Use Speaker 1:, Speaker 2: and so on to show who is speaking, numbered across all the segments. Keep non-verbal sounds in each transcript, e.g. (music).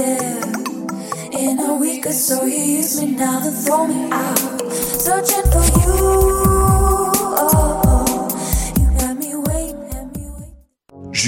Speaker 1: there. In a week or so, you use me now to throw me out. Searching for you.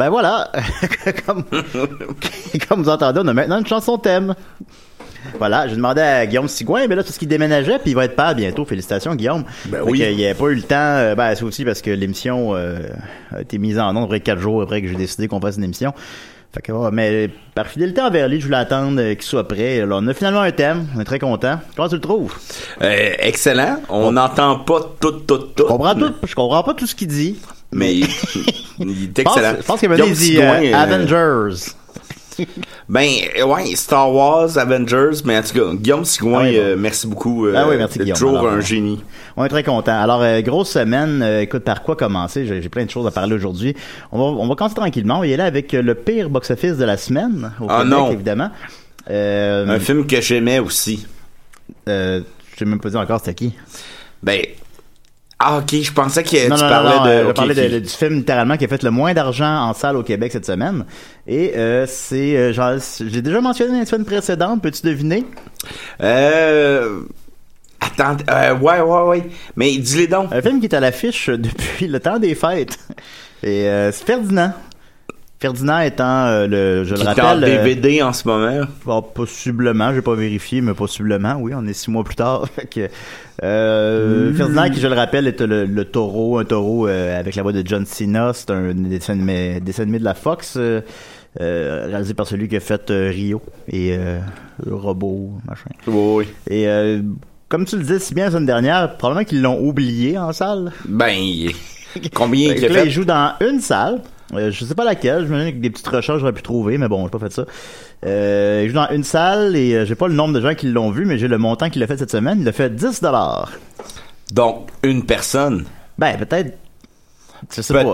Speaker 2: Ben voilà, (laughs) comme, (laughs) comme vous entendez, on a maintenant une chanson thème. Voilà, j'ai demandé à Guillaume Sigouin, mais là, tout ce qui déménageait, puis il va être pas bientôt. Félicitations, Guillaume. Ben
Speaker 3: oui.
Speaker 2: Il n'y a pas eu le temps, euh, ben c'est aussi parce que l'émission euh, a été mise en ondes après quatre jours après que j'ai décidé qu'on fasse une émission. Fait que, ouais, mais par fidélité envers lui, je voulais attendre euh, qu'il soit prêt. Alors, on a finalement un thème, on est très content. Comment tu le trouves?
Speaker 3: Euh, excellent. On n'entend pas tout, tout, tout.
Speaker 2: Je comprends tout, je comprends pas tout ce qu'il dit.
Speaker 3: Mais (laughs) il, il est
Speaker 2: Je pense-
Speaker 3: excellent.
Speaker 2: Je pense qu'il
Speaker 3: Guillaume
Speaker 2: dit euh,
Speaker 3: euh,
Speaker 2: Avengers.
Speaker 3: Ben, euh, ouais, Star Wars, Avengers, mais en tout cas, Guillaume Sigouin,
Speaker 2: Ah oui, bon.
Speaker 3: euh, merci beaucoup. euh,
Speaker 2: Ah oui, merci Guillaume.
Speaker 3: toujours
Speaker 2: Alors,
Speaker 3: un
Speaker 2: euh,
Speaker 3: génie.
Speaker 2: On est très content. Alors, euh, grosse semaine. Écoute, par quoi commencer? J'ai plein de choses à parler aujourd'hui. On va, on va commencer tranquillement. On y aller avec le pire box-office de la semaine. Au
Speaker 3: Ah
Speaker 2: Québec,
Speaker 3: non.
Speaker 2: évidemment.
Speaker 3: Un film que j'aimais aussi.
Speaker 2: Euh, je sais même pas encore c'était qui.
Speaker 3: Ben, ah ok, je pensais que
Speaker 2: non,
Speaker 3: tu
Speaker 2: non,
Speaker 3: parlais
Speaker 2: non,
Speaker 3: de...
Speaker 2: euh, je parlais de- du film littéralement qui a fait le moins d'argent en salle au Québec cette semaine. Et euh, c'est, euh, genre, j'ai déjà mentionné dans les semaines précédentes. Peux-tu deviner?
Speaker 3: Euh... Attends, euh, ouais, ouais, ouais. Mais dis-les donc.
Speaker 2: Un film qui est à l'affiche depuis le temps des fêtes. Et euh, c'est Ferdinand. Ferdinand étant euh, le, je
Speaker 3: Qui
Speaker 2: le
Speaker 3: est en
Speaker 2: rappelle, euh,
Speaker 3: DVD en ce moment.
Speaker 2: bon, possiblement, j'ai pas vérifié, mais possiblement, oui, on est six mois plus tard. (laughs) Que, euh. Ferdinand, qui je le rappelle, est le, le taureau, un taureau euh, avec la voix de John Cena. C'est un dessin animé, dessin animé de la Fox, réalisé par celui qui a fait Rio et le robot, machin.
Speaker 3: Oui, oui.
Speaker 2: Et comme tu le disais si bien la semaine dernière, probablement qu'ils l'ont oublié en salle.
Speaker 3: Ben, il- combien
Speaker 2: Fait que
Speaker 3: a
Speaker 2: là,
Speaker 3: fait?
Speaker 2: il joue dans une salle. Euh, je sais pas laquelle, je me dis que des petites recherches j'aurais pu trouver, mais bon, j'ai pas fait ça. Euh, il joue dans une salle et euh, j'ai pas le nombre de gens qui l'ont vu, mais j'ai le montant qu'il a fait cette semaine. Il a fait 10 dollars.
Speaker 3: Donc, une personne.
Speaker 2: Ben, peut-être.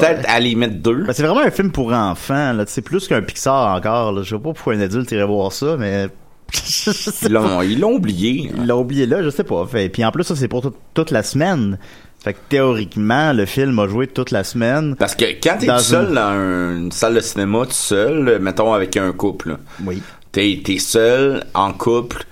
Speaker 3: Peut-être à les mettre deux.
Speaker 2: Ben, c'est vraiment un film pour enfants, là. C'est plus qu'un Pixar encore, là. Je sais pas pourquoi un adulte irait voir ça, mais (laughs)
Speaker 3: Ils l'ont, oublié.
Speaker 2: Ils l'ont oublié là, je sais pas. Fait, puis en plus, ça, c'est pour tout- toute la semaine. Fait que théoriquement, le film a joué toute la semaine.
Speaker 3: Parce que quand t'es tout seul
Speaker 2: une-
Speaker 3: dans un- une salle de cinéma, tout seul, mettons avec un couple.
Speaker 2: Oui.
Speaker 3: t'es, t'es seul, en couple,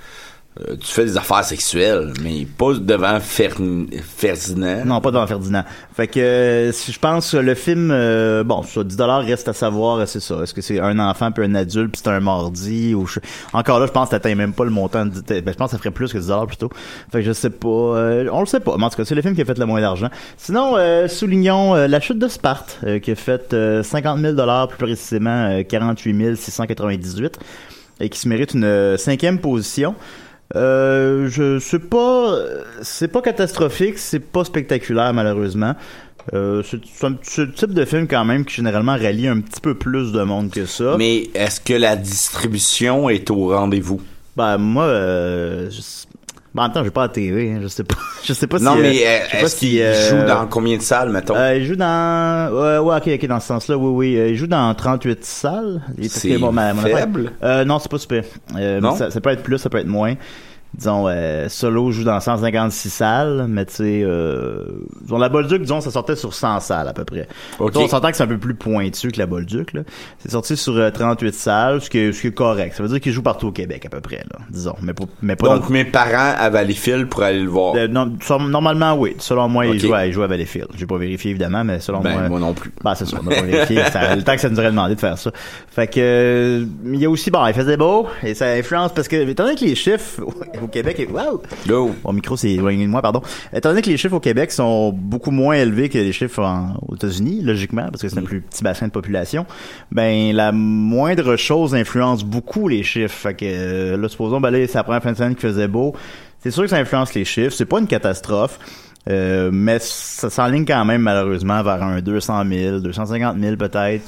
Speaker 3: euh, tu fais des affaires sexuelles, mais pas devant Fer- Ferdinand.
Speaker 2: Non, pas devant Ferdinand. Fait que euh, si je pense le film, euh, bon, ça, 10 dollars reste à savoir, euh, c'est ça. Est-ce que c'est un enfant puis un adulte puis c'est un mardi ou je- encore là, je pense que t'atteins même pas le montant. Ben, je pense que ça ferait plus que 10 dollars plutôt. Fait que je sais pas, on le sait pas. Mais en tout cas, c'est le film qui a fait le moins d'argent. Sinon, soulignons la chute de Sparte qui a fait euh, 50 000 dollars plus précisément euh, 48 698 et qui se mérite une cinquième position. Euh, je c'est pas c'est pas catastrophique, c'est pas spectaculaire malheureusement. Euh, c'est le type de film quand même qui généralement rallie un petit peu plus de monde que ça.
Speaker 3: Mais est-ce que la distribution est au rendez-vous?
Speaker 2: Ben moi euh, je- ben, en même temps j'ai pas la TV, hein, je sais pas. (laughs) Je sais pas
Speaker 3: non,
Speaker 2: si
Speaker 3: mais
Speaker 2: euh,
Speaker 3: euh,
Speaker 2: je sais pas
Speaker 3: est-ce
Speaker 2: si,
Speaker 3: qu'il
Speaker 2: euh,
Speaker 3: joue dans combien de salles, mettons?
Speaker 2: euh, il joue dans ouais, ouais ok ok dans ce sens-là oui oui euh, il joue dans 38 salles.
Speaker 3: C'est
Speaker 2: affaire-
Speaker 3: faible?
Speaker 2: Euh, non c'est pas super. Euh,
Speaker 3: Non?
Speaker 2: mais Ça, ça peut être plus ça peut être moins. Disons euh, Solo joue dans 156 salles mais tu sais euh, disons, la Bolduc disons ça sortait sur 100 salles à peu près.
Speaker 3: Ok.
Speaker 2: On s'entend que c'est un peu plus pointu que la Bolduc là. C'est sorti sur euh, 38 salles ce qui est, ce qui est correct. Ça veut dire qu'il joue partout au Québec à peu près là disons mais pas mais pas dans-
Speaker 3: Donc, mes parents à Valleyfield pour aller le voir.
Speaker 2: euh, non, normalement, oui. Selon moi,
Speaker 3: Ok.
Speaker 2: il, joue à, il joue à Valleyfield. J'ai pas vérifié, évidemment, mais selon
Speaker 3: Ben,
Speaker 2: moi...
Speaker 3: moi non plus.
Speaker 2: Bah, c'est ça, on a pas (laughs) vérifié. Ça- le temps que ça nous aurait demandé de faire ça. Fait que, euh, il y a aussi, bon, il faisait beau, et ça influence, parce que, étant donné que les chiffres au Québec, wow!
Speaker 3: Là,
Speaker 2: Mon micro s'est éloigné de moi, pardon. Étant donné que les chiffres au Québec sont beaucoup moins élevés que les chiffres en- aux États-Unis, logiquement, parce que c'est un plus petit bassin de population, ben la moindre chose influence beaucoup les chiffres. Fait que euh, là, supposons, ben là, c'est la première fin de semaine qui faisait beau. C'est sûr que ça influence les chiffres. C'est pas une catastrophe. euh, mais ça s'enligne quand même malheureusement vers un 200 000, 250 000 peut-être.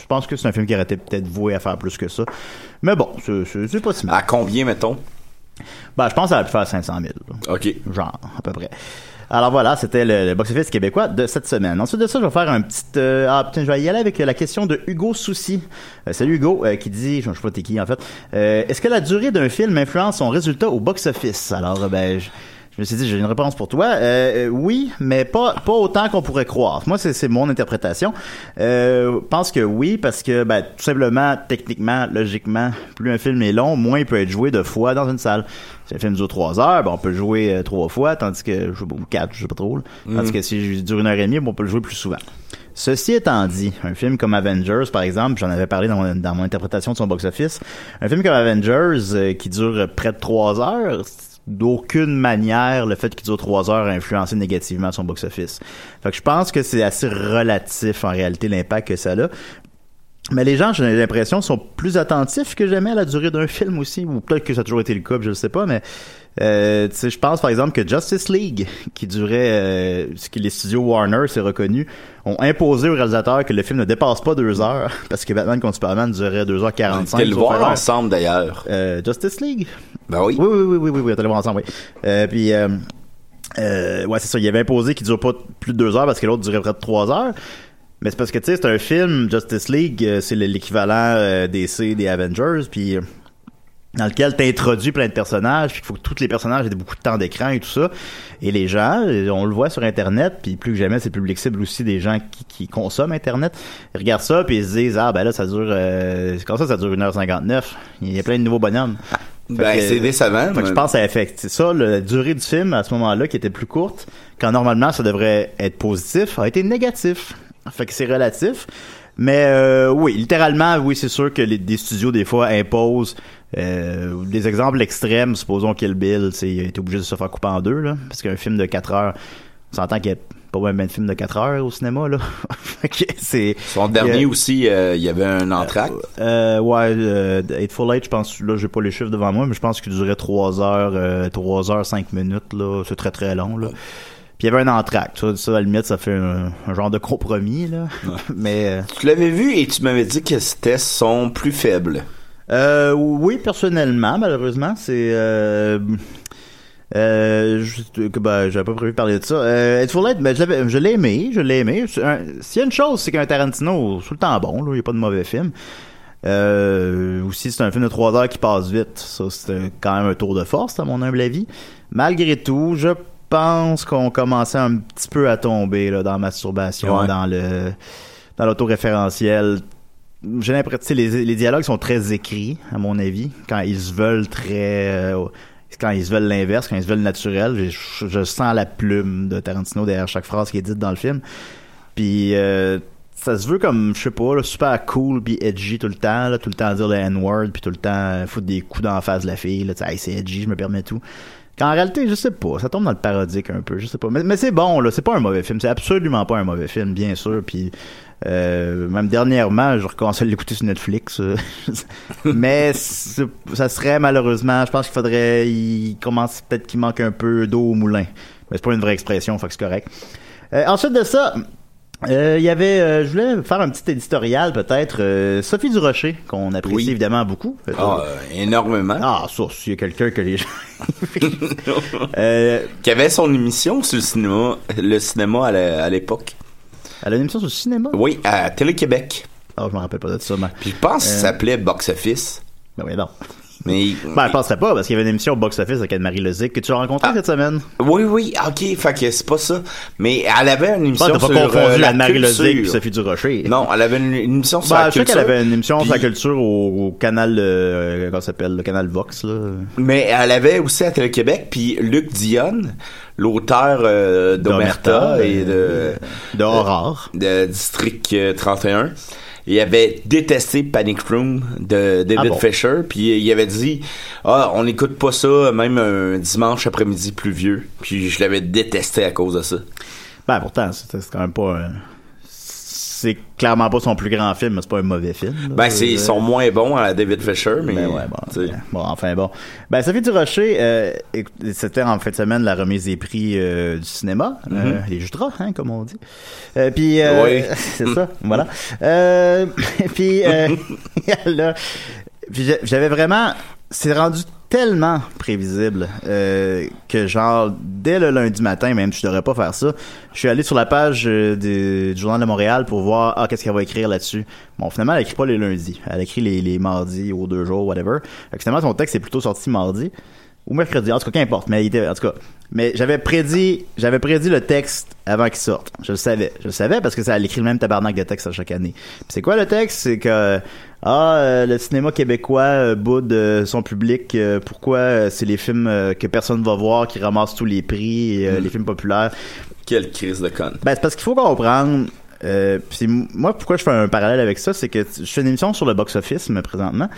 Speaker 2: Je pense que c'est un film qui aurait été peut-être voué à faire plus que ça. Mais bon, c'est pas si mal.
Speaker 3: à combien, mettons?
Speaker 2: Ben, je pense que ça aurait pu faire 500 000. là.
Speaker 3: OK.
Speaker 2: Genre, à peu près. Alors voilà, c'était le, le box-office québécois de cette semaine. Ensuite de ça, je vais faire un petit... euh, ah putain, je vais y aller avec la question de Hugo Soucy. Euh, salut Hugo, euh, qui dit, je ne sais pas t'es qui en fait, est-ce que la durée d'un film influence son résultat au box-office? Alors, ben... Je, je me suis dit, j'ai une réponse pour toi. Euh, euh, oui, mais pas pas autant qu'on pourrait croire. Moi, c'est c'est mon interprétation. Euh, je pense que oui, parce que ben, tout simplement, techniquement, logiquement, plus un film est long, moins il peut être joué de fois dans une salle. Si un film dure trois heures, ben, on peut le jouer euh, trois fois, tandis que je ou quatre, je sais pas trop. là. Tandis que si dure une heure et demie, ben, on peut le jouer plus souvent. Ceci étant dit, un film comme Avengers, par exemple, j'en avais parlé dans mon, dans mon interprétation de son box-office, un film comme Avengers euh, qui dure près de trois heures, d'aucune manière le fait qu'il dure trois heures a influencé négativement son box-office. Fait que je pense que c'est assez relatif en réalité l'impact que ça a. Mais les gens, j'ai l'impression, sont plus attentifs que jamais à la durée d'un film aussi, ou peut-être que ça a toujours été le cas, je ne sais pas, mais euh, je pense par exemple que Justice League, qui durait, euh, ce que les studios Warner, c'est reconnu, ont imposé au réalisateur que le film ne dépasse pas deux heures, (laughs) parce que Batman contre Superman durait 2h45.
Speaker 3: On le voir ensemble, d'ailleurs.
Speaker 2: Euh, Justice League?
Speaker 3: Ben oui.
Speaker 2: Oui, oui, oui, oui, oui, oui, on allé voir ensemble, oui. Euh, puis, euh, euh, ouais, c'est ça, il avait imposé qu'il dure pas plus de deux heures parce que l'autre durait près de trois heures. Mais c'est parce que, tu sais, c'est un film, Justice League, euh, c'est l'équivalent euh, DC, des Avengers, puis... dans lequel t'introduis plein de personnages, puis qu'il faut que tous les personnages aient beaucoup de temps d'écran et tout ça. Et les gens, on le voit sur Internet, puis plus que jamais, c'est public cible aussi des gens qui, qui consomment Internet. Ils regardent ça, puis ils se disent, ah ben là, ça dure... Euh, comme ça, ça dure 1h59. Il y a plein de nouveaux bonhommes.
Speaker 3: Ben, c'est décevant.
Speaker 2: fait que je pense que ça affecte. C'est ça, la durée du film, à ce moment-là, qui était plus courte, quand normalement ça devrait être positif, a été négatif. Fait que c'est relatif. Mais euh, oui, littéralement, oui, c'est sûr que les, des studios, des fois, imposent euh, des exemples extrêmes. Supposons Kill Bill, il a été obligé de se faire couper en deux, là, parce qu'un film de 4 heures, on s'entend qu'il y a pas même de film de 4 heures au cinéma, là. (laughs) C'est...
Speaker 3: Son dernier aussi, euh, il y avait un entracte.
Speaker 2: euh, ouais, euh, Eightful Eight, je pense, là, j'ai pas les chiffres devant moi, mais je pense qu'il durait 3 heures, euh, 3 heures 5 minutes, là. C'est très très long, là. Puis il y avait un entracte. Ça, ça, à la limite, ça fait un, un genre de compromis, là. (laughs) mais, euh,
Speaker 3: Tu l'avais vu et tu m'avais dit que c'était son plus faible.
Speaker 2: Euh, oui, personnellement, malheureusement, c'est, euh, euh, je- ben, j'avais pas prévu de parler de ça. Euh, ben, je l'avais- je l'ai aimé, je l'ai aimé. S'il y a une chose, c'est qu'un Tarantino, c'est tout le temps bon, là. Il n'y a pas de mauvais film. Euh, aussi, c'est un film de trois heures qui passe vite. Ça, c'est quand même un tour de force, à mon humble avis. Malgré tout, je pense qu'on commençait un petit peu à tomber là, dans la masturbation,
Speaker 3: Ouais.
Speaker 2: dans le dans l'autoréférentiel. J'ai l'impression, les, les dialogues sont très écrits, à mon avis, quand ils se veulent très, euh, quand ils se veulent l'inverse, quand ils se veulent naturel. Je, sens la plume de Tarantino derrière chaque phrase qui est dite dans le film. Puis euh, ça se veut comme, je sais pas, là, super cool puis edgy tout le temps, là, tout le temps dire le N-word puis tout le temps foutre des coups dans la face de la fille, là, c'est edgy, je me permets tout. Qu'en réalité, je sais pas, ça tombe dans le parodique un peu, je sais pas. Mais, c'est bon, là, c'est pas un mauvais film, c'est absolument pas un mauvais film, bien sûr, puis euh, même dernièrement, je recommence à l'écouter sur Netflix. euh, (laughs) mais ça serait malheureusement, je pense qu'il faudrait, il commence peut-être qu'il manque un peu d'eau au moulin. Mais c'est pas une vraie expression, fait que c'est correct. Euh, ensuite de ça, euh, il y avait, euh, je voulais faire un petit éditorial peut-être. euh, Sophie Durocher, qu'on apprécie
Speaker 3: Oui.
Speaker 2: évidemment beaucoup.
Speaker 3: Ah, euh, énormément.
Speaker 2: ah, ça, s'il y a quelqu'un que les gens... (laughs) euh,
Speaker 3: Qui avait son émission sur le cinéma, le cinéma à l'époque.
Speaker 2: elle a une émission sur le cinéma?
Speaker 3: Oui, à Télé-Québec.
Speaker 2: Ah, je me rappelle pas de ça, mais...
Speaker 3: Puis je pense que ça s'appelait Box Office.
Speaker 2: Ben oui, non.
Speaker 3: Mais
Speaker 2: Ben, je penserais pas, parce qu'il y avait une émission au box-office avec Anne-Marie Lezic que tu as rencontré
Speaker 3: Ah.
Speaker 2: cette semaine.
Speaker 3: oui, oui, ok, fait que c'est pas ça. Mais elle avait une émission sur
Speaker 2: pas
Speaker 3: euh,
Speaker 2: confondu
Speaker 3: la
Speaker 2: Anne-Marie. Lezic et Sophie Durocher.
Speaker 3: Non, elle avait une, une émission sur
Speaker 2: Ben,
Speaker 3: la
Speaker 2: je sais
Speaker 3: culture.
Speaker 2: qu'elle avait une émission sur la
Speaker 3: Puis-
Speaker 2: culture au, au canal, euh, comment s'appelle, le canal Vox, là.
Speaker 3: Mais elle avait aussi à Télé-Québec, puis Luc Dionne, l'auteur euh, d'Omerta et de,
Speaker 2: euh, de
Speaker 3: de District euh, 31. Il avait détesté Panic Room de David
Speaker 2: Ah bon?
Speaker 3: Fisher, puis il avait dit ah on n'écoute pas ça même un dimanche après-midi pluvieux, puis je l'avais détesté à cause de ça.
Speaker 2: Ben, pourtant, c'est c'est quand même pas C'est clairement pas son plus grand film, mais c'est pas un mauvais film. là.
Speaker 3: Ben c'est
Speaker 2: Euh,
Speaker 3: ils sont moins bons à David Fisher, mais
Speaker 2: Ben ouais, bon, ben, bon, enfin bon. Ben, Sophie Durocher, euh, c'était en fin de semaine la remise des prix euh, du cinéma, euh, les Jutras, hein, comme on dit. Euh, puis, euh.
Speaker 3: Oui. (laughs)
Speaker 2: c'est ça, voilà. Euh, (laughs) puis, euh, (laughs) là, j'avais vraiment, c'est rendu tellement prévisible euh, que genre dès le lundi matin, même je devrais pas faire ça, je suis allé sur la page euh, du, journal de Montréal pour voir ah qu'est-ce qu'elle va écrire là-dessus. Bon finalement elle écrit pas les lundis, elle écrit les, les mardis aux deux jours whatever. Fait que finalement son texte est plutôt sorti mardi ou mercredi, en tout cas qu'importe, mais il était, en tout cas, mais j'avais prédit, j'avais prédit le texte avant qu'il sorte. Je le savais, je le savais parce que ça elle écrit le même tabarnak de texte à chaque année. C'est quoi le texte? C'est que ah euh, le cinéma québécois euh, boude euh, son public. euh, pourquoi c'est les films que personne va voir qui ramassent tous les prix, et, euh,
Speaker 3: Mm.
Speaker 2: les films populaires.
Speaker 3: Quelle crise de conne.
Speaker 2: Ben, c'est parce qu'il faut comprendre. Euh, moi, pourquoi je fais un parallèle avec ça, c'est que je fais une émission sur le box-office mais présentement.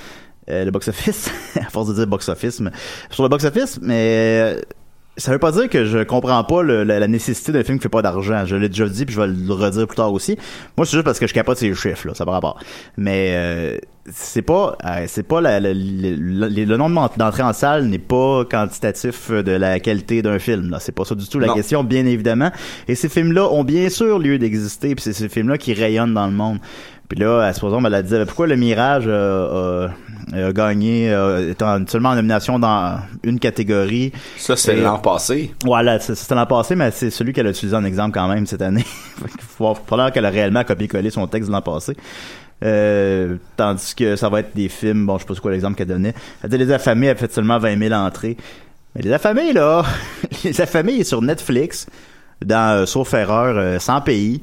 Speaker 2: Euh, le box-office, (laughs) à force de dire box-office, mais- sur le box-office, mais euh, ça veut pas dire que je comprends pas le- la, la nécessité d'un film qui fait pas d'argent. Je l'ai déjà dit, puis je vais le redire plus tard aussi. Moi, c'est juste parce que je capote ces chiffres, là, ça par rapport. Mais euh, c'est pas, euh, c'est pas la, la- le, nombre d'entrées en salle n'est pas quantitatif de la qualité d'un film. Là, c'est pas ça du tout la
Speaker 3: Non.
Speaker 2: question, bien évidemment. Et ces films-là ont bien sûr lieu d'exister, puis c'est ces films-là qui rayonnent dans le monde. Puis là, à supposons, elle a dit pourquoi le Mirage euh, a, a gagné, euh, étant seulement en nomination dans une catégorie?
Speaker 3: Ça c'est l'an passé.
Speaker 2: Voilà, c'est- c'était l'an passé, mais c'est celui qu'elle a utilisé en exemple quand même cette année. (laughs) Qu'il faut falloir qu'elle a réellement copié-collé son texte de l'an passé. Euh, tandis que ça va être des films, bon, je sais pas c'est quoi l'exemple qu'elle donnait. Elle dit Les Affamés a fait seulement 20 000 entrées. Mais Les Affamés, là, (laughs) Les Affamés est sur Netflix, dans, euh, sauf erreur, euh, 100 pays.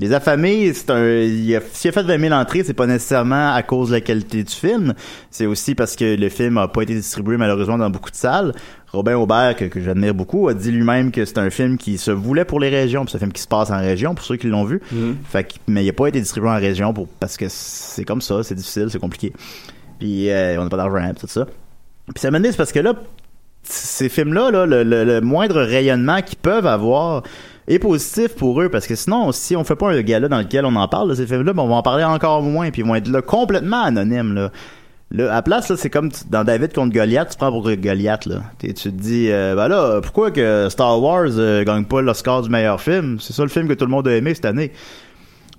Speaker 2: Les Affamés, c'est un, il a, s'il a fait 20 000 entrées, c'est pas nécessairement à cause de la qualité du film. C'est aussi parce que le film a pas été distribué malheureusement dans beaucoup de salles. Robin Aubert, que, que j'admire beaucoup, a dit lui-même que c'est un film qui se voulait pour les régions, puis c'est un film qui se passe en région, pour ceux qui l'ont vu. Fait que, mais il a pas été distribué en région pour, parce que c'est comme ça, c'est difficile, c'est compliqué. Puis euh, on n'a pas d'argent, tout ça. Puis ça m'a dit, c'est parce que là, ces films-là, là, le, le- le moindre rayonnement qu'ils peuvent avoir est positif pour eux parce que sinon, si on fait pas un gala dans lequel on en parle de ces films-là, ben, on va en parler encore moins puis ils vont être là complètement anonymes là. Là, à la place, là, c'est comme tu- dans David contre Goliath, tu prends pour Goliath, là. Tu te dis, euh, ben là, pourquoi que Star Wars euh, gagne pas l'Oscar du meilleur film? C'est ça le film que tout le monde a aimé cette année.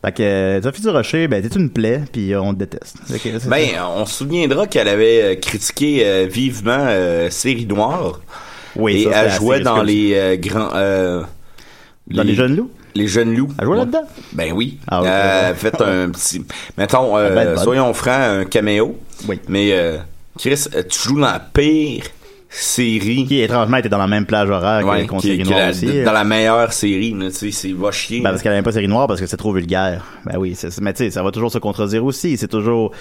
Speaker 2: Fait que, euh, Sophie Durocher, ben, t'es une plaie, puis euh, on te déteste. Que,
Speaker 3: Ben,
Speaker 2: ça.
Speaker 3: on se souviendra qu'elle avait euh, critiqué vivement Série Noire.
Speaker 2: oui,
Speaker 3: et
Speaker 2: ça,
Speaker 3: elle jouait dans les grands... euh,
Speaker 2: Dans les jeunes loups?
Speaker 3: Les jeunes loups.
Speaker 2: Elle jouait là-dedans?
Speaker 3: Ben oui.
Speaker 2: Ah.
Speaker 3: Euh, faites un (laughs) petit. Mettons, euh, soyons francs, un caméo.
Speaker 2: Oui.
Speaker 3: Mais euh, Chris, euh, tu joues dans la pire série.
Speaker 2: Qui, étrangement, était dans la même plage horaire
Speaker 3: Ouais,
Speaker 2: que Série Noire aussi.
Speaker 3: dans la meilleure série, tu sais, c'est va chier.
Speaker 2: Ben, parce qu'elle n'aime pas série noire parce que c'est trop vulgaire. Ben oui, mais tu sais, ça va toujours se contredire aussi. C'est toujours,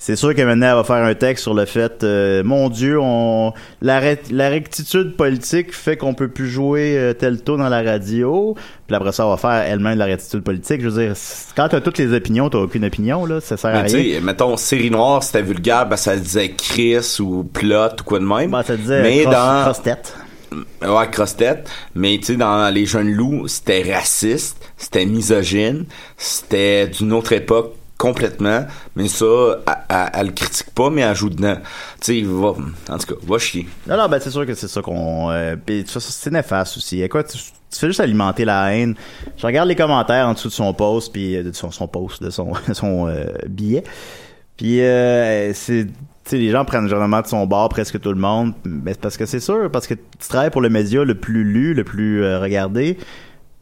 Speaker 2: c'est sûr que maintenant elle va faire un texte sur le fait, euh, mon Dieu, on, la, ré- la rectitude politique fait qu'on peut plus jouer euh, tel taux dans la radio. Puis après ça, on va faire elle-même de la rectitude politique. Je veux dire, quand t'as toutes les opinions, t'as aucune opinion là, ça sert à
Speaker 3: Mais
Speaker 2: rien.
Speaker 3: sais, mettons, série noire, c'était vulgaire, ben ça disait Chris ou plot ou quoi de même.
Speaker 2: Ben, ça disait
Speaker 3: mais
Speaker 2: cross-
Speaker 3: dans,
Speaker 2: cross-tête.
Speaker 3: Ouais, cross-tête. Mais tu sais, dans Les Jeunes Loups, c'était raciste, c'était misogyne, c'était d'une autre époque complètement. Mais ça, elle, elle- elle le critique pas, mais elle joue dedans. Tu sais, va, en tout cas, va chier.
Speaker 2: Non, non, ben c'est sûr que c'est ça qu'on. Euh, c'est néfaste aussi. Quoi, tu, fais juste alimenter la haine. Je regarde les commentaires en dessous de son post, puis euh, de son, son post, de son, (laughs) son euh, billet. Puis euh, c'est. Tu sais, les gens prennent généralement de son bord presque tout le monde. C'est parce que c'est sûr, parce que tu travailles pour le média le plus lu, le plus euh, regardé.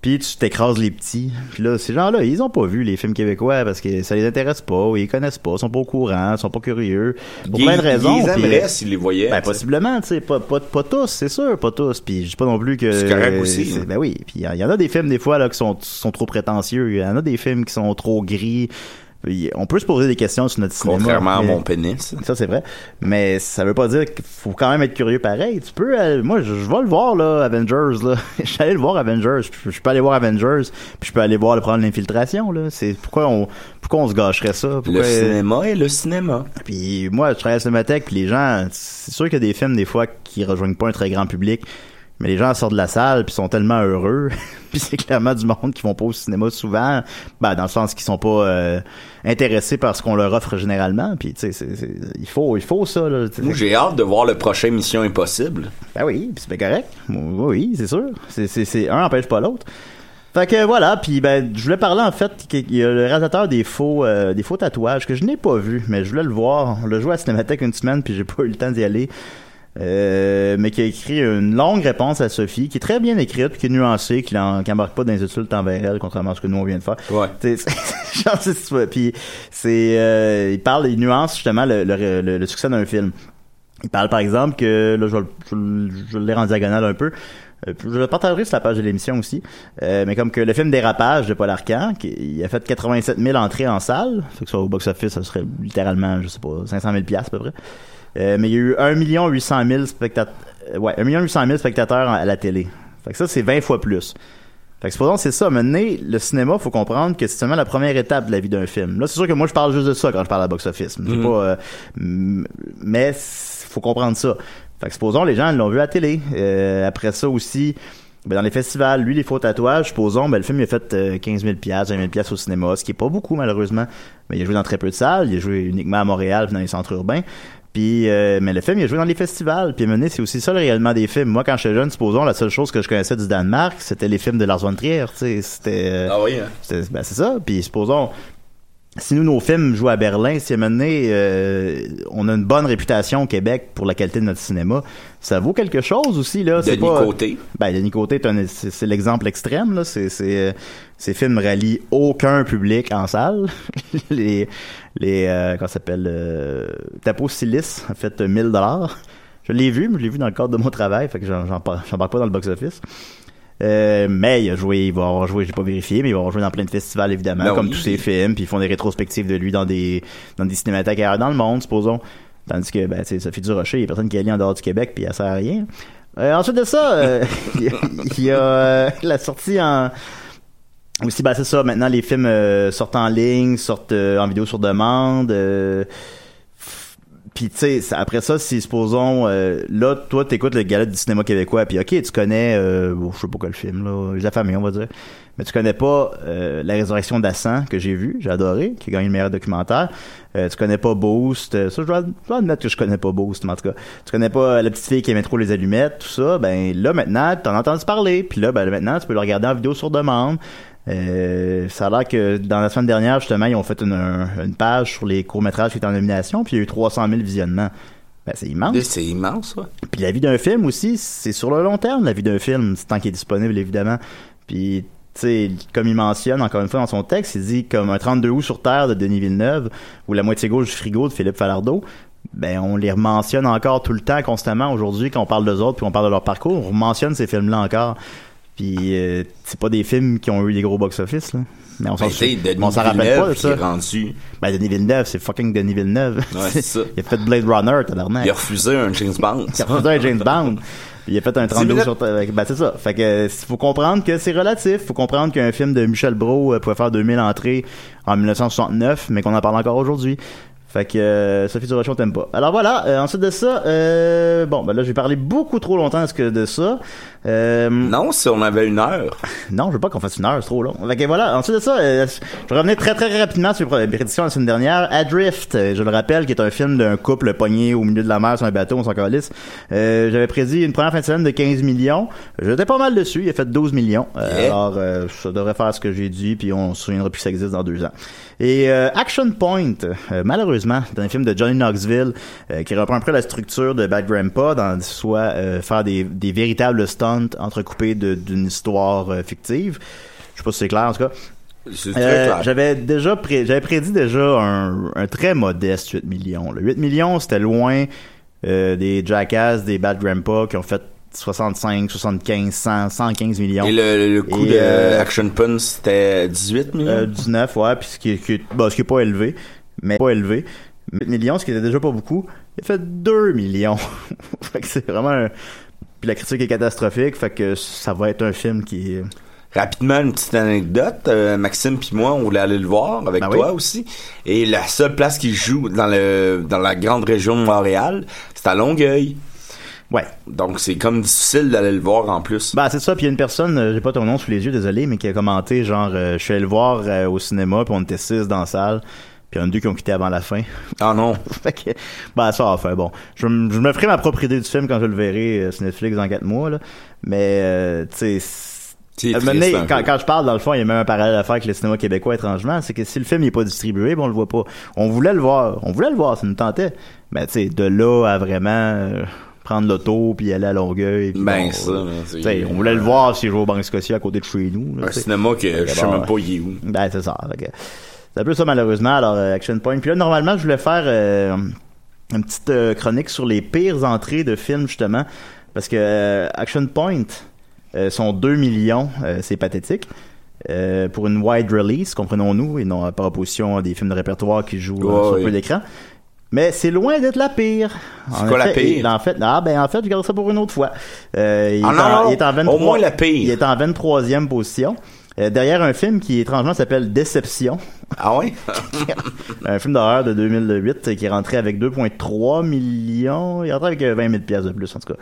Speaker 2: Puis tu t'écrases les petits. Puis là, ces gens-là, ils ont pas vu les films québécois parce que ça les intéresse pas, ou ils connaissent pas, ils sont pas au courant, ils sont pas curieux. Pour plein de raisons.
Speaker 3: Ils aimeraient s'ils les voyaient.
Speaker 2: ben, possiblement, tu sais, pas, pas, pas tous, c'est sûr, pas tous. Puis je dis pas non plus que.
Speaker 3: C'est correct aussi, hein.
Speaker 2: Ben oui. Puis il y, en a des films, des fois, là, qui sont, sont trop prétentieux. Il y en a des films qui sont trop gris. On peut se poser des questions sur notre cinéma.
Speaker 3: Contrairement à mon pénis.
Speaker 2: Ça, c'est vrai. Mais ça veut pas dire qu'il faut quand même être curieux pareil. Tu peux, euh, moi, je, je vais le voir, là, Avengers, là. (laughs) je suis allé le voir, Avengers. Je, je peux aller voir Avengers, puis je peux aller voir le prendre l'infiltration, là. C'est pourquoi on, pourquoi on se gâcherait ça?
Speaker 3: Le
Speaker 2: Pourquoi-
Speaker 3: cinéma est le cinéma.
Speaker 2: puis moi, je travaille à la Cinémathèque, puis les gens, c'est sûr qu'il y a des films des fois qui rejoignent pas un très grand public, mais les gens sortent de la salle puis sont tellement heureux. (laughs) puis c'est clairement du monde qui vont pas au cinéma souvent, ben dans le sens qu'ils sont pas euh, intéressés par ce qu'on leur offre généralement. Puis tu sais, il faut, il faut ça. Là,
Speaker 3: j'ai hâte de voir le prochain Mission Impossible.
Speaker 2: Ben oui, puis c'est bien correct. Oui, c'est sûr. C'est, c'est, c'est un empêche pas l'autre. Fait que voilà, puis ben je voulais parler en fait qu'il y a le réalisateur des faux euh, des faux tatouages que je n'ai pas vu, mais je voulais le voir. On l'a joué à Cinémathèque une semaine puis j'ai pas eu le temps d'y aller. Euh, mais qui a écrit une longue réponse à Sophie, qui est très bien écrite, puis qui est nuancée, qui n'embarque pas dans les insultes envers elle, contrairement à ce que nous on vient de faire.
Speaker 3: Ouais. (laughs)
Speaker 2: C'est-. Puis c'est, euh, il parle, il nuance justement le, le, le- le succès d'un film. Il parle par exemple que, là je, vais le- je, je l'ai en diagonale un peu, euh, je le partagerai sur la page de l'émission aussi, euh, mais comme que le film Dérapage de Paul Arcand, qui, il a fait 87 000 entrées en salle, fait que ça au box-office, ça serait littéralement, je sais pas, 500 000 piastres à peu près. Euh, mais il y a eu 1 800 000 spectateurs, ouais, 1 800 000 spectateurs à la télé. Fait que ça, c'est 20 fois plus. Fait que supposons c'est ça. Maintenant, le cinéma, faut comprendre que c'est seulement la première étape de la vie d'un film. Là, c'est sûr que moi, je parle juste de ça quand je parle à box-office. C'est
Speaker 3: Mhm.
Speaker 2: pas, euh, m- mais faut comprendre ça. Fait que supposons, les gens l'ont vu à la télé. Euh, après ça aussi, ben, dans les festivals, lui, les faux tatouages, supposons, ben, le film, il a fait euh, 15 000 20 000 au cinéma, ce qui est pas beaucoup, malheureusement. Mais il a joué dans très peu de salles. Il a joué uniquement à Montréal, dans les centres urbains. Puis, euh, mais le film, il a joué dans les festivals. Puis, mener, c'est aussi ça le réellement des films. Moi, quand j'étais jeune, supposons, la seule chose que je connaissais du Danemark, c'était les films de Lars von Trier. Tu sais, c'était. euh,
Speaker 3: Ah oui, hein?
Speaker 2: ben, c'est ça. Puis supposons, si nous, nos films jouent à Berlin, si à un moment donné, euh, on a une bonne réputation au Québec pour la qualité de notre cinéma, ça vaut quelque chose aussi, là.
Speaker 3: Denis
Speaker 2: pas-
Speaker 3: Côté.
Speaker 2: Ben, Denis Côté, c'est l'exemple extrême, là. C'est, c'est, euh, ces films rallient aucun public en salle. (laughs) les, les, euh, comment s'appelle, euh, Tapo Silice a fait euh, 1000 dollars. Je l'ai vu, mais je l'ai vu dans le cadre de mon travail, fait que j'en, j'en parle, j'en parle pas dans le box-office. Euh, mais il a joué, il va avoir joué, j'ai pas vérifié, mais il va avoir joué dans plein de festivals évidemment,
Speaker 3: Ben
Speaker 2: comme
Speaker 3: oui.
Speaker 2: tous ses films, puis ils font des rétrospectives de lui dans des dans des cinémathèques ailleurs dans le monde, supposons. Tandis que ben, tu sais, Sophie Durocher, il y a personne qui est allé en dehors du Québec, puis elle sert à rien. Euh, ensuite de ça, euh, (laughs) il y a, il y a, euh, la sortie en aussi, ben c'est ça. Maintenant, les films euh, sortent en ligne, sortent euh, en vidéo sur demande. Euh, puis tu sais, après ça, si supposons euh, là, toi, t'écoutes le galette du cinéma québécois, puis ok, tu connais, euh, bon, je sais pas quel film là, Les Affamés, on va dire, mais tu connais pas euh, La Résurrection d'Assan que j'ai vu, j'ai adoré, qui a gagné le meilleur documentaire. Euh, tu connais pas Boost, euh, ça je dois, admettre que je connais pas Boost, mais en tout cas, tu connais pas la petite fille qui aimait trop les allumettes, tout ça. Ben là maintenant, t'en as entendu parler, puis là, ben maintenant, tu peux le regarder en vidéo sur demande. Euh, ça a l'air que dans la semaine dernière, justement, ils ont fait une, un- une page sur les courts-métrages qui étaient en nomination, puis il y a eu 300 000 visionnements. Ben, c'est immense.
Speaker 3: C'est immense, ça.
Speaker 2: Puis la vie d'un film aussi, c'est sur le long terme, la vie d'un film, tant qu'il est disponible, évidemment. Puis, sais, comme il mentionne encore une fois dans son texte, il dit comme un 32 août sur Terre de Denis Villeneuve ou la moitié gauche du frigo de Philippe Falardeau. Ben, on les mentionne encore tout le temps, constamment aujourd'hui, quand on parle d'eux autres, puis on parle de leur parcours, on mentionne ces films-là encore. Puis euh, c'est pas des films qui ont eu des gros box-office, là. Mais on s'en
Speaker 3: Ben,
Speaker 2: s'en rappelle pas de ça.
Speaker 3: rendu-
Speaker 2: Ben, Denis Villeneuve, c'est fucking Denis Villeneuve.
Speaker 3: Ouais, c'est ça. (laughs)
Speaker 2: il a fait Blade Runner, tabarnak.
Speaker 3: Il a refusé un James Bond.
Speaker 2: Il a refusé un James Bond. Puis il a fait un 32
Speaker 3: minutes.
Speaker 2: sur ben c'est ça. Fait que faut comprendre que c'est relatif. Faut comprendre qu'un film de Michel Brault euh, pouvait faire 2000 entrées en 1969, mais qu'on en parle encore aujourd'hui. Fait que euh, Sophie Durocher, on t'aime pas. Alors voilà, euh, ensuite de ça, euh, bon, ben là, j'ai parlé beaucoup trop longtemps de, ce que, de ça. Euh,
Speaker 3: non, si on avait une heure. (laughs)
Speaker 2: Non, je veux pas qu'on fasse une heure, c'est trop long. Fait que voilà, ensuite de ça, euh, je vais revenir très très rapidement sur les prédictions de la semaine dernière. Adrift, euh, je le rappelle, qui est un film d'un couple pogné au milieu de la mer sur un bateau, on s'en calisse. Euh, J'avais prédit une première fin de semaine de 15 millions. J'étais pas mal dessus, il a fait 12 millions. Euh,
Speaker 3: Yeah.
Speaker 2: Alors, euh, ça devrait faire ce que j'ai dit, puis on se souviendra plus que ça existe dans deux ans. Et euh, Action Point, euh, malheureusement, c'est un film de Johnny Knoxville euh, qui reprend un peu la structure de Bad Grandpa, dans soit euh, faire des, des véritables stunts entrecoupés d'une histoire euh, fictive. Je sais pas si c'est clair en tout cas.
Speaker 3: C'est très
Speaker 2: Euh,
Speaker 3: clair.
Speaker 2: j'avais déjà pré- j'avais prédit déjà un, un très modeste 8 millions. Le 8 millions, c'était loin euh, des Jackass, des Bad Grandpa qui ont fait 65, 75, 100, 115 millions.
Speaker 3: Et le, le coût de
Speaker 2: euh,
Speaker 3: Action Pun, c'était 18 millions?
Speaker 2: euh, 19, ouais, puis ce qui, est- qui bah, ce qui est pas élevé, mais pas élevé. 8 millions, ce qui était déjà pas beaucoup, il a fait 2 millions. (laughs) fait que c'est vraiment un... Puis la critique est catastrophique, fait que ça va être un film qui...
Speaker 3: Rapidement, une petite anecdote. Euh, Maxime puis moi, on voulait aller le voir avec
Speaker 2: Ben
Speaker 3: toi
Speaker 2: oui.
Speaker 3: aussi. Et la seule place qui joue dans le dans la grande région de Montréal, c'est à Longueuil.
Speaker 2: Ouais.
Speaker 3: Donc c'est comme difficile d'aller le voir en plus.
Speaker 2: Bah c'est ça, puis il y a une personne, euh, j'ai pas ton nom sous les yeux, désolé, mais qui a commenté genre euh, je suis allé le voir au cinéma, puis on était six dans la salle, il y en a deux qui ont quitté avant la fin.
Speaker 3: Ah non. (laughs)
Speaker 2: fait que bah ça enfin bon, je, je me ferai ma propre idée du film quand je le verrai euh, sur Netflix dans quatre mois là, mais euh, tu sais quand, quand je parle, dans le fond, il y a même un parallèle à faire avec le cinéma québécois, étrangement. C'est que si le film n'est pas distribué, bon, on le voit pas. On voulait le voir. On voulait le voir, ça nous tentait. Mais tu sais, de là à vraiment euh, prendre l'auto puis aller à Longueuil. puis
Speaker 3: Ben,
Speaker 2: bon,
Speaker 3: ça,
Speaker 2: on voulait le voir s'il jouait au Banque Scotia à côté de chez nous. là,
Speaker 3: Un cinéma que je sais même pas il est où.
Speaker 2: Ben, c'est ça. Fait que C'est un peu ça, malheureusement. Alors, euh, Action Point. Puis là, normalement, je voulais faire euh, une petite euh, chronique sur les pires entrées de films, justement. Parce que euh, Action Point euh, sont 2 millions. c'est pathétique. Pour une wide release, comprenons-nous, et non par opposition à des films de répertoire qui jouent sur peu d'écran. Mais c'est loin d'être la pire.
Speaker 3: C'est quoi la pire?
Speaker 2: il- En fait, ah, ben, en fait, je garde ça pour une autre fois. Il,
Speaker 3: Ah
Speaker 2: est
Speaker 3: non,
Speaker 2: en,
Speaker 3: non,
Speaker 2: il est en
Speaker 3: au
Speaker 2: 23
Speaker 3: moins la pire.
Speaker 2: Il est en 23e position. Euh, derrière un film qui étrangement s'appelle Déception.
Speaker 3: Ah ouais? (laughs)
Speaker 2: un film d'horreur de 2008 euh, qui est rentré avec 2,3 millions. Il est rentré avec euh, 20 000 pièces de plus en tout cas.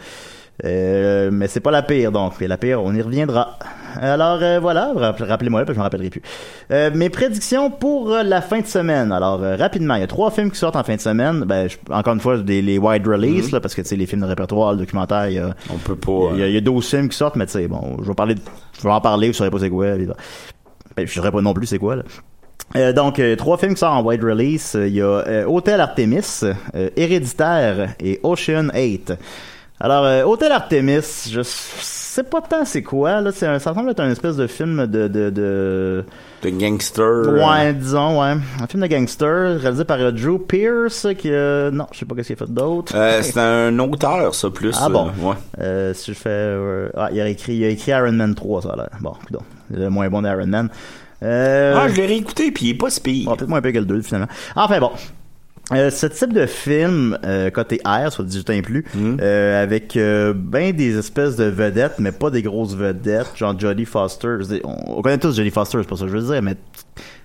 Speaker 2: Euh, mais c'est pas la pire donc. Et la pire, on y reviendra. Alors euh, voilà, Rapp- rappelez-moi là, parce que je me rappellerai plus. Euh, mes prédictions pour euh, la fin de semaine. Alors rapidement, il y a trois films qui sortent en fin de semaine. Ben je- encore une fois des les wide release
Speaker 3: Mhm.
Speaker 2: là, parce que tu sais les films de répertoire, le documentaire, il y a
Speaker 3: On peut pas.
Speaker 2: il y a, il y a 12 films qui sortent, mais tu sais, bon, je vais parler, de- je vais en parler, vous saurez pas c'est quoi. Ben, je saurais pas non plus c'est quoi, là. Euh, donc, euh, trois films qui sortent en wide release. Euh, Il y a Hôtel Artemis, Héréditaire et Ocean 8. Alors, Hôtel Artemis, je sais pas tant c'est quoi, là. C'est un, ça semble être un espèce de film de... de, de...
Speaker 3: De gangster.
Speaker 2: Ouais, disons, ouais. Un film de gangster réalisé par euh, Drew Pierce, qui... euh, non, je sais pas qu'est-ce qu'il a fait d'autre.
Speaker 3: Euh, c'est un auteur, ça, plus.
Speaker 2: Ah bon?
Speaker 3: euh, ouais.
Speaker 2: Euh, si je fais... euh, ah, il a écrit, il a écrit Iron Man 3, ça l'air. Bon, donc, le moins bon d'Iron Man. Euh,
Speaker 3: Ah, je l'ai réécouté, puis il est pas si pire.
Speaker 2: Bon, peut-être moins peu que le 2, finalement. Enfin bon. Euh, ce type de film, euh, côté R, soit 18 ans et plus,
Speaker 3: Mhm.
Speaker 2: euh, avec euh, ben des espèces de vedettes, mais pas des grosses vedettes, genre Jodie Foster. Dire, on, on connaît tous Jodie Foster, c'est pas ça que je veux dire, mais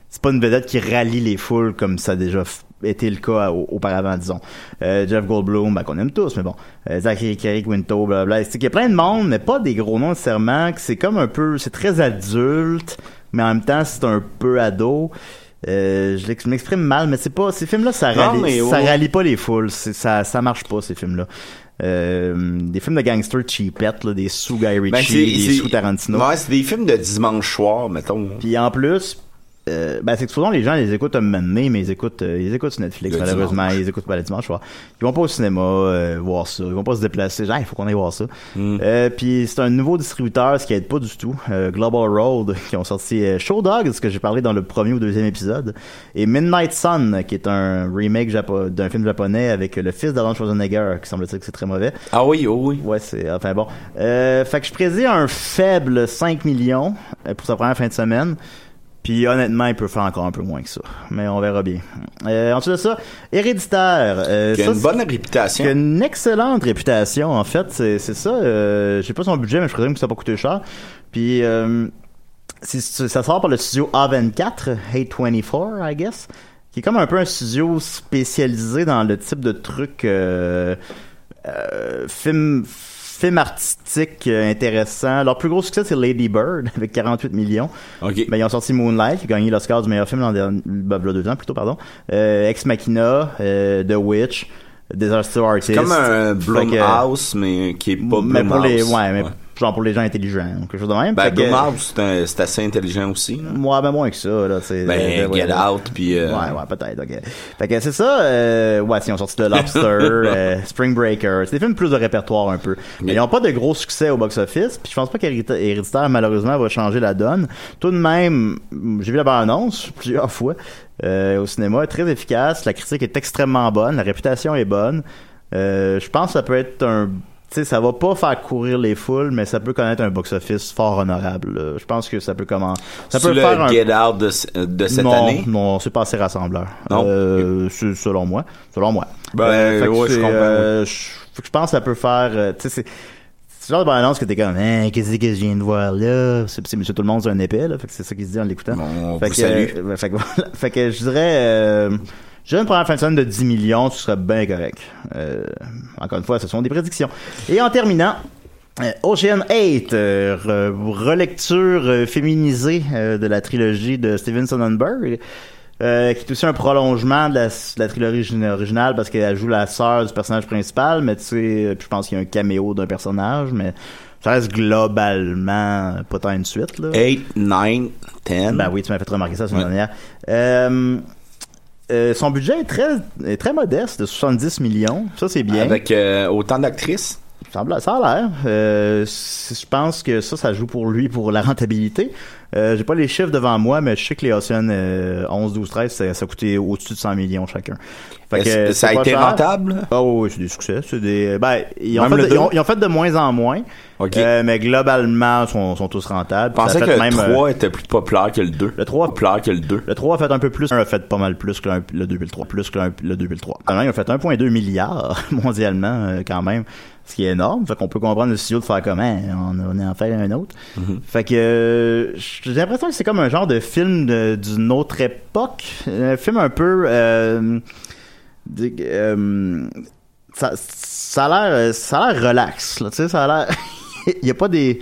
Speaker 2: c'est pas une vedette qui rallie les foules comme ça a déjà été le cas au- auparavant, disons. Euh, Jeff Goldblum, ben, qu'on aime tous, mais bon. Euh, Zachary Carey Quinto, blablabla. C'est qu'il y a plein de monde, mais pas des gros noms nécessairement, que c'est comme un peu, c'est très adulte, mais en même temps, c'est un peu ado. Euh, je m'exprime mal, mais c'est pas, ces films-là, ça rallie, ça rallie pas les foules. Ça, ça marche pas, ces films-là. Euh, des films de gangsters cheapettes, là, des sous Guy Ritchie,
Speaker 3: Ben,
Speaker 2: des sous Tarantino.
Speaker 3: Ouais, c'est des films de dimanche soir, mettons.
Speaker 2: Puis en plus, euh, ben c'est que souvent les gens les écoutent donné, mais ils écoutent, euh, ils écoutent sur Netflix
Speaker 3: Le
Speaker 2: malheureusement,
Speaker 3: dimanche.
Speaker 2: ils écoutent pas le dimanche soir. Ils vont pas au cinéma euh, voir ça, ils vont pas se déplacer. Genre, il faut qu'on aille voir ça.
Speaker 3: Mm.
Speaker 2: Euh, puis c'est un nouveau distributeur, ce qui aide pas du tout, euh, Global Road, (laughs) qui ont sorti Show Dogs, ce que j'ai parlé dans le premier ou deuxième épisode, et Midnight Sun, qui est un remake japo- d'un film japonais avec le fils d'Arnold Schwarzenegger, qui semble-t-il que c'est très mauvais.
Speaker 3: Ah oui, oh oui.
Speaker 2: Ouais, c'est enfin bon. Euh, fait que je prédis un faible 5 millions pour sa première fin de semaine. Puis honnêtement, il peut faire encore un peu moins que ça. Mais on verra bien. Euh, ensuite de ça, Héréditaire. Euh,
Speaker 3: Qui a
Speaker 2: ça,
Speaker 3: une bonne réputation.
Speaker 2: qui a une excellente réputation, en fait. C'est ça. Euh, je sais pas son budget, mais je présume que ça n'a pas coûté cher. Puis euh, ça sort par le studio A24, A24, I guess, qui est comme un peu un studio spécialisé dans le type de truc euh, euh, film film artistique euh, intéressant. Leur plus gros succès, c'est Lady Bird, (laughs) avec 48 millions.
Speaker 3: OK.
Speaker 2: Ben, ils ont sorti Moonlight, qui a gagné l'Oscar du meilleur film l'an dernier, ben, deux ans plutôt, pardon. Euh, Ex Machina, euh, The Witch, Disaster Artist.
Speaker 3: C'est comme un
Speaker 2: Fait que-
Speaker 3: Blumhouse, mais qui est pas
Speaker 2: mais pour les,
Speaker 3: Blumhouse.
Speaker 2: ouais, mais genre pour les gens intelligents, ou quelque chose de même.
Speaker 3: Ben,
Speaker 2: que-
Speaker 3: Blumhouse, c'est assez intelligent aussi. là.
Speaker 2: Moi, ben moins que ça, là. c'est-
Speaker 3: Ben,
Speaker 2: euh, ouais,
Speaker 3: Get
Speaker 2: ouais.
Speaker 3: Out, puis... euh,
Speaker 2: Ouais, ouais, peut-être, ok. Fait que c'est ça, euh, ouais, ils ont sorti The (laughs) Lobster, euh, Spring Breaker. C'est des films plus de répertoire un peu. Mais ils n'ont pas de gros succès au box-office, puis je pense pas qu'Héréditaire, malheureusement, va changer la donne. Tout de même, j'ai vu la bande-annonce (laughs) plusieurs fois au cinéma, très efficace, la critique est extrêmement bonne, la réputation est bonne. Euh, je pense que ça peut être un... Tu sais, ça va pas faire courir les foules, mais ça peut connaître un box-office fort honorable. Je pense que ça peut comment... Ça peut
Speaker 3: le
Speaker 2: faire un...
Speaker 3: Get Out de, ce- de cette
Speaker 2: non,
Speaker 3: année?
Speaker 2: Non, c'est pas assez rassembleur.
Speaker 3: Non?
Speaker 2: Euh, selon moi. Selon moi.
Speaker 3: Ben,
Speaker 2: fait que
Speaker 3: ouais, je comprends.
Speaker 2: euh, je fait pense que ça peut faire. euh, tu sais, c'est. C'est genre de bande-annonce que t'es comme, hein, qu'est-ce que je viens de voir là? C'est, Monsieur Tout le Monde, c'est un épais, là. Fait que c'est ça qu'il se dit en l'écoutant.
Speaker 3: On
Speaker 2: fait
Speaker 3: vous
Speaker 2: que, euh, fait que (laughs) voilà. Fait que je dirais, euh, dirais une première fin de semaine de 10 millions, ce serait bien correct. Euh, encore une fois, ce sont des prédictions. Et en terminant, euh, Ocean 8, euh, re- relecture euh, féminisée euh, de la trilogie de Steven Sonnenberg, euh, qui est aussi un prolongement de la, de la trilogie origina- originale parce qu'elle joue la sœur du personnage principal, mais tu sais, puis je pense qu'il y a un caméo d'un personnage, mais ça reste globalement pas tant une suite. Là.
Speaker 3: 8, 9, 10.
Speaker 2: Ben oui, tu m'as fait remarquer ça la semaine
Speaker 3: Ouais.
Speaker 2: dernière. Euh, son budget est très, est très modeste, de 70 millions. Ça, c'est bien.
Speaker 3: Avec euh, autant d'actrices.
Speaker 2: Ça a- l'air. Euh, je pense que ça, ça joue pour lui pour la rentabilité. Euh, J'ai pas les chiffres devant moi, mais je sais que les Ocean euh, 11, 12, 13, ça, ça a coûté au-dessus de 100 millions chacun. Fait que,
Speaker 3: ça a été
Speaker 2: cher.
Speaker 3: rentable?
Speaker 2: Ah oui, oui, c'est des succès. C'est des, ben, ils ont, fait de,
Speaker 3: deux?
Speaker 2: ils, ont, ils ont fait de moins en moins.
Speaker 3: OK.
Speaker 2: Euh, mais globalement, sont, sont tous rentables.
Speaker 3: Je pensais que le
Speaker 2: même, euh,
Speaker 3: 3 était plus populaire que le 2.
Speaker 2: le 3
Speaker 3: Populaire que le 2.
Speaker 2: le 3 a fait un peu plus. Le 1 a fait pas mal plus que le, le 2 et le 3. Plus que le, le 2 et le 3. Quand même, ils ont fait 1,2 milliard (laughs) mondialement, euh, quand même. Ce qui est énorme. Fait qu'on peut comprendre le studio de faire comment on, on en fait un autre. Fait que euh, j'ai l'impression que c'est comme un genre de film d'une autre époque. Un film un peu... Euh, de- euh, ça, ça a l'air ça a l'air relax là, tu sais ça a l'air (laughs) il y a pas des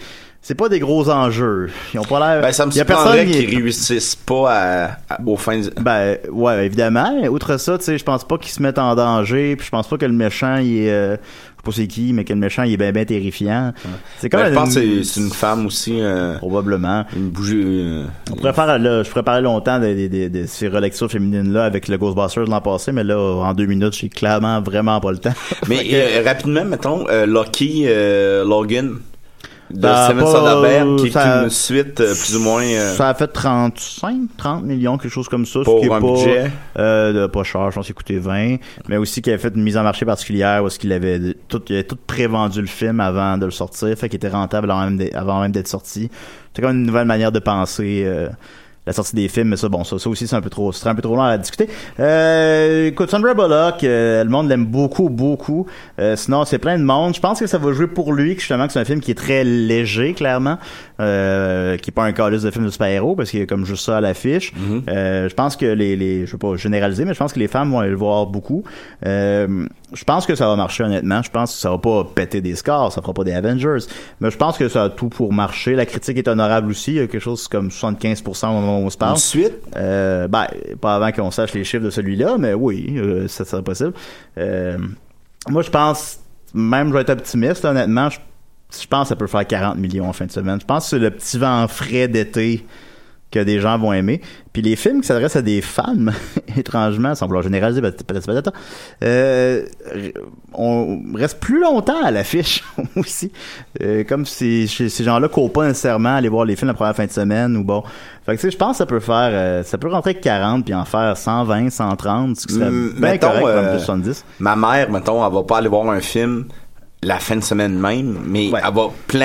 Speaker 2: c'est pas des gros enjeux ils ont pas l'air
Speaker 3: Ben, ça me
Speaker 2: il y a
Speaker 3: surprendrait
Speaker 2: personne qui-
Speaker 3: qu'ils réussissent pas à, à- aux fins de-
Speaker 2: ben ouais évidemment outre ça tu sais je pense pas qu'ils se mettent en danger puis je pense pas que le méchant il est euh, je sais pas c'est qui mais que le méchant il est bien bien terrifiant c'est comme
Speaker 3: Ben, je pense que
Speaker 2: une-
Speaker 3: c'est c'est une femme aussi. euh,
Speaker 2: probablement
Speaker 3: une bougie. euh,
Speaker 2: on pourrait faire là, je pourrais parler longtemps de, de, de- de ces relectures féminines là avec le Ghostbusters de l'an passé mais là en deux minutes j'ai clairement vraiment pas le temps
Speaker 3: Mais (laughs) rapidement, mettons, Lucky Logan de Soderbergh, qui est
Speaker 2: ça-
Speaker 3: une suite euh, plus ou moins euh,
Speaker 2: Ça a fait 35, 30 millions, quelque chose comme ça.
Speaker 3: Pour
Speaker 2: ce qui est
Speaker 3: un
Speaker 2: pas,
Speaker 3: budget.
Speaker 2: euh, de pas cher, je pense qu'il coûtait 20. Mais aussi qu'il avait fait une mise en marché particulière où est-ce qu'il avait tout, il avait tout prévendu le film avant de le sortir. Fait qu'il était rentable avant même d'être- avant même d'être sorti. C'est comme une nouvelle manière de penser, euh, la sortie des films, mais ça, bon, ça, ça aussi, c'est un peu trop, c'est un peu trop long à discuter. Euh, écoute, Sandra Bullock, euh, le monde l'aime beaucoup, beaucoup. Euh, sinon, c'est plein de monde. Je pense que ça va jouer pour lui, justement, que c'est un film qui est très léger, clairement, euh, qui est pas un calice de film de super-héros, parce qu'il y a comme juste ça à l'affiche. Euh, je pense que les, les, je veux pas généraliser, mais je pense que les femmes vont aller le voir beaucoup. Euh, je pense que ça va marcher, honnêtement. Je pense que ça va pas péter des scores, ça fera pas des Avengers. Mais je pense que ça a tout pour marcher. La critique est honorable aussi. Il y a quelque chose comme 75% au moment où on se parle.
Speaker 3: une suite?
Speaker 2: Euh, ben, pas avant qu'on sache les chiffres de celui-là, mais oui, euh, ça serait possible. Euh, moi, je pense, même je vais être optimiste, honnêtement, je, je pense que ça peut faire 40 millions en fin de semaine. Je pense que c'est le petit vent frais d'été que des gens vont aimer. Puis les films qui s'adressent à des femmes, (laughs) étrangement, sans vouloir généraliser, euh, on reste plus longtemps à l'affiche (laughs) aussi. Euh, comme si ces gens-là courent pas nécessairement aller voir les films la première fin de semaine ou bon. Fait que tu sais, je pense que ça peut faire, euh, ça peut rentrer avec 40 puis en faire 120, 130, ce qui serait bien
Speaker 3: mettons,
Speaker 2: correct
Speaker 3: euh,
Speaker 2: plus 70.
Speaker 3: Ma mère, mettons, elle va pas aller voir un film la fin de semaine même, mais elle va plan-